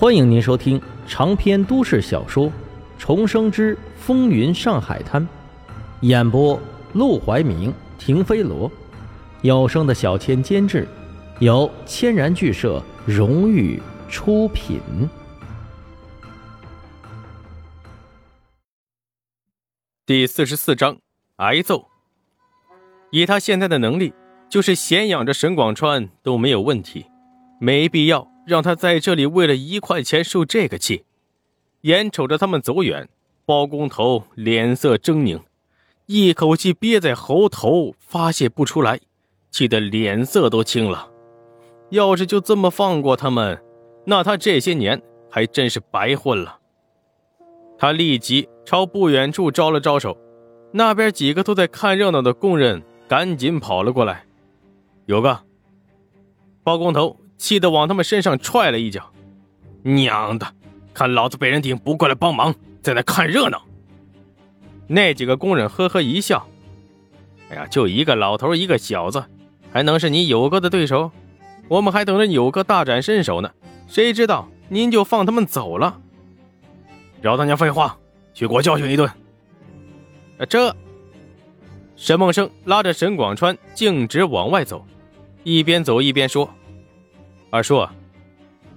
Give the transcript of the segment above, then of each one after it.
欢迎您收听长篇都市小说《重生之风云上海滩》，演播：陆怀明、停飞罗，有声的小千监制，由千然剧社荣誉出品。第四十四章挨揍。以他现在的能力，就是闲养着沈广川都没有问题，没必要。让他在这里为了一块钱受这个气，眼瞅着他们走远，包工头脸色狰狞，一口气憋在喉头发泄不出来，气得脸色都青了。要是就这么放过他们，那他这些年还真是白混了。他立即朝不远处招了招手，那边几个都在看热闹的工人赶紧跑了过来。有个包工头。气得往他们身上踹了一脚，娘的！看老子被人顶，不过来帮忙，在那看热闹。那几个工人呵呵一笑：“哎呀，就一个老头，一个小子，还能是你友哥的对手？我们还等着友哥大展身手呢，谁知道您就放他们走了？饶他娘废话，去给我教训一顿！”啊这，沈梦生拉着沈广川径直往外走，一边走一边说。二叔，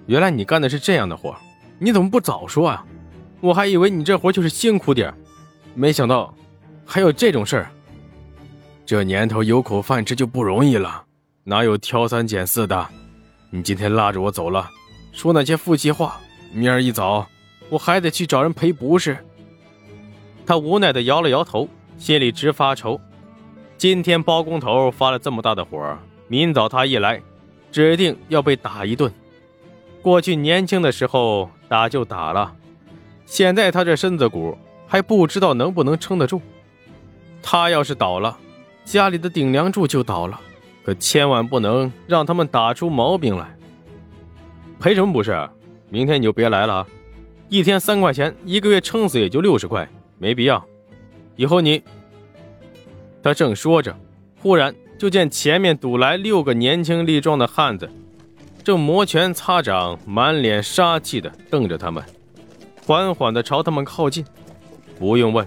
原来你干的是这样的活，你怎么不早说啊？我还以为你这活就是辛苦点没想到还有这种事儿。这年头有口饭吃就不容易了，哪有挑三拣四的？你今天拉着我走了，说那些负气话，明儿一早我还得去找人赔不是？他无奈的摇了摇头，心里直发愁。今天包工头发了这么大的火，明早他一来。指定要被打一顿。过去年轻的时候打就打了，现在他这身子骨还不知道能不能撑得住。他要是倒了，家里的顶梁柱就倒了。可千万不能让他们打出毛病来。赔什么不是？明天你就别来了啊！一天三块钱，一个月撑死也就六十块，没必要。以后你……他正说着，忽然。就见前面堵来六个年轻力壮的汉子，正摩拳擦掌、满脸杀气的瞪着他们，缓缓的朝他们靠近。不用问，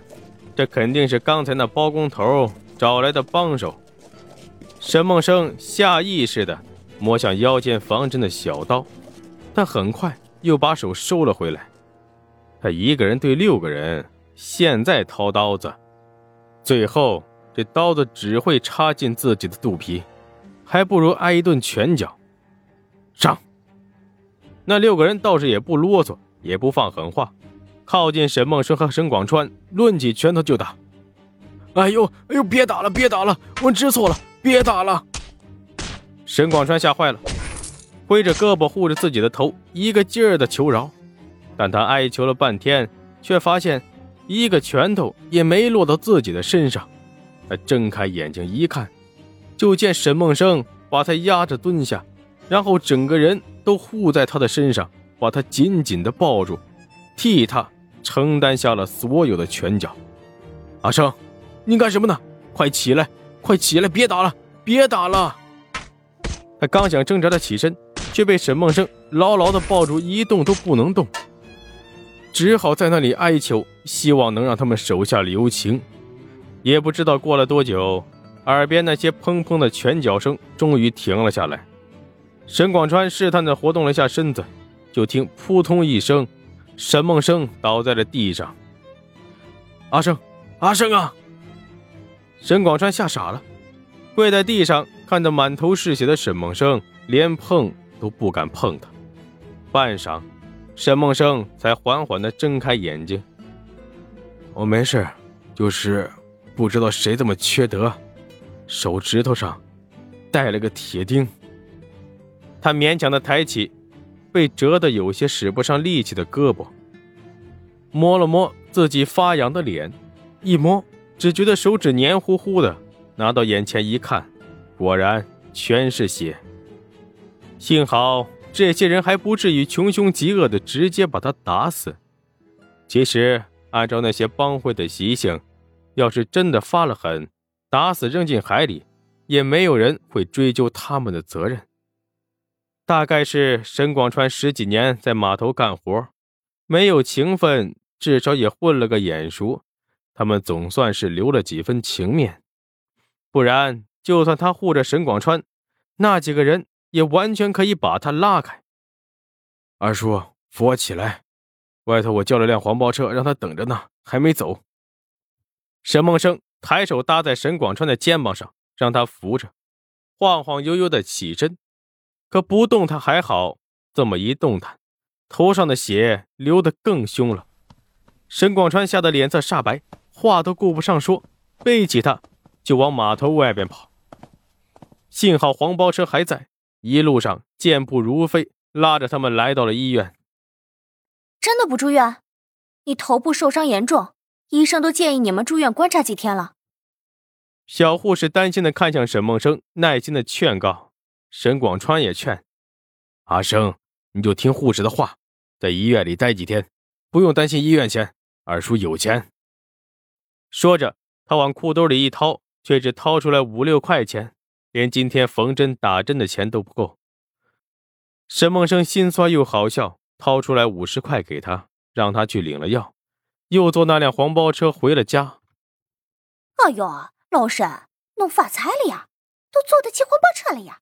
这肯定是刚才那包工头找来的帮手。沈梦生下意识的摸向腰间防身的小刀，但很快又把手收了回来。他一个人对六个人，现在掏刀子，最后。这刀子只会插进自己的肚皮，还不如挨一顿拳脚。上！那六个人倒是也不啰嗦，也不放狠话，靠近沈梦生和沈广川，抡起拳头就打。哎呦，哎呦，别打了，别打了，我知错了，别打了！沈广川吓坏了，挥着胳膊护着自己的头，一个劲儿的求饶。但他哀求了半天，却发现一个拳头也没落到自己的身上。他睁开眼睛一看，就见沈梦生把他压着蹲下，然后整个人都护在他的身上，把他紧紧地抱住，替他承担下了所有的拳脚。阿生，你干什么呢？快起来，快起来，别打了，别打了！他刚想挣扎着起身，却被沈梦生牢牢地抱住，一动都不能动，只好在那里哀求，希望能让他们手下留情。也不知道过了多久，耳边那些砰砰的拳脚声终于停了下来。沈广川试探地活动了一下身子，就听扑通一声，沈梦生倒在了地上。阿生，阿生啊！沈广川吓傻了，跪在地上，看着满头是血的沈梦生，连碰都不敢碰他。半晌，沈梦生才缓缓地睁开眼睛：“我没事，就是……”不知道谁这么缺德，手指头上带了个铁钉。他勉强的抬起被折得有些使不上力气的胳膊，摸了摸自己发痒的脸，一摸只觉得手指黏糊糊的，拿到眼前一看，果然全是血。幸好这些人还不至于穷凶极恶的直接把他打死。其实按照那些帮会的习性。要是真的发了狠，打死扔进海里，也没有人会追究他们的责任。大概是沈广川十几年在码头干活，没有情分，至少也混了个眼熟，他们总算是留了几分情面。不然，就算他护着沈广川，那几个人也完全可以把他拉开。二叔，扶我起来，外头我叫了辆黄包车，让他等着呢，还没走。沈梦生抬手搭在沈广川的肩膀上，让他扶着，晃晃悠悠的起身。可不动弹还好，这么一动弹，头上的血流得更凶了。沈广川吓得脸色煞白，话都顾不上说，背起他就往码头外边跑。幸好黄包车还在，一路上健步如飞，拉着他们来到了医院。真的不住院？你头部受伤严重，医生都建议你们住院观察几天了。小护士担心的看向沈梦生，耐心的劝告。沈广川也劝阿生：“你就听护士的话，在医院里待几天，不用担心医院钱，二叔有钱。”说着，他往裤兜里一掏，却只掏出来五六块钱，连今天缝针打针的钱都不够。沈梦生心酸又好笑，掏出来五十块给他，让他去领了药，又坐那辆黄包车回了家。哎呦，老沈，弄发财了呀，都坐得起黄包车了呀！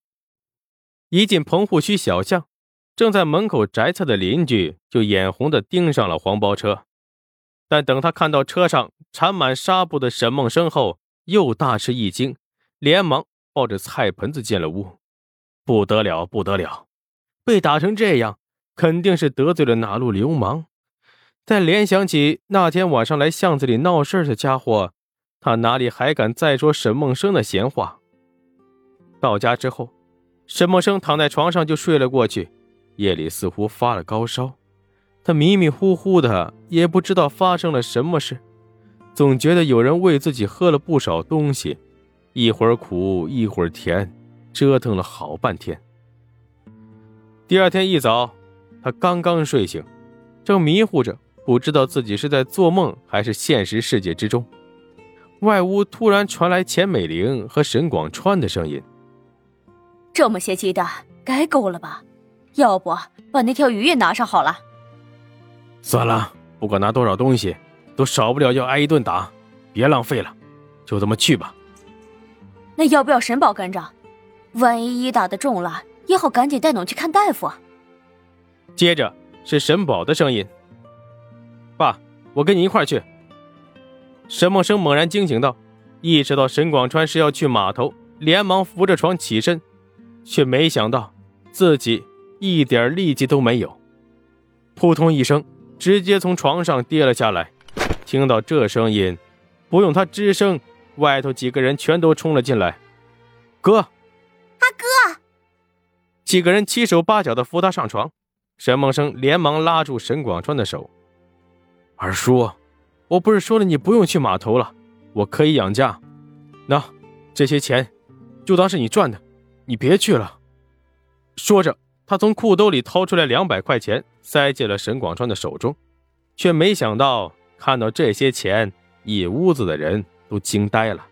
一进棚户区小巷，正在门口摘菜的邻居就眼红的盯上了黄包车，但等他看到车上缠满纱布的沈梦生后，又大吃一惊，连忙抱着菜盆子进了屋。不得了，不得了，被打成这样，肯定是得罪了哪路流氓。再联想起那天晚上来巷子里闹事的家伙，他哪里还敢再说沈梦生的闲话？到家之后。沈梦生躺在床上就睡了过去，夜里似乎发了高烧，他迷迷糊糊的，也不知道发生了什么事，总觉得有人喂自己喝了不少东西，一会儿苦一会儿甜，折腾了好半天。第二天一早，他刚刚睡醒，正迷糊着，不知道自己是在做梦还是现实世界之中，外屋突然传来钱美玲和沈广川的声音。这么些鸡蛋，该够了吧？要不把那条鱼也拿上好了。算了，不管拿多少东西，都少不了要挨一顿打，别浪费了，就这么去吧。那要不要沈宝跟着？万一一打的重了，也好赶紧带侬去看大夫。接着是沈宝的声音：“爸，我跟你一块去。”沈梦生猛然惊醒到，意识到沈广川是要去码头，连忙扶着床起身。却没想到自己一点力气都没有，扑通一声，直接从床上跌了下来。听到这声音，不用他吱声，外头几个人全都冲了进来。哥，阿哥，几个人七手八脚的扶他上床。沈梦生连忙拉住沈广川的手：“二叔，我不是说了你不用去码头了，我可以养家。那这些钱，就当是你赚的。”你别去了。说着，他从裤兜里掏出来两百块钱，塞进了沈广川的手中，却没想到看到这些钱，一屋子的人都惊呆了。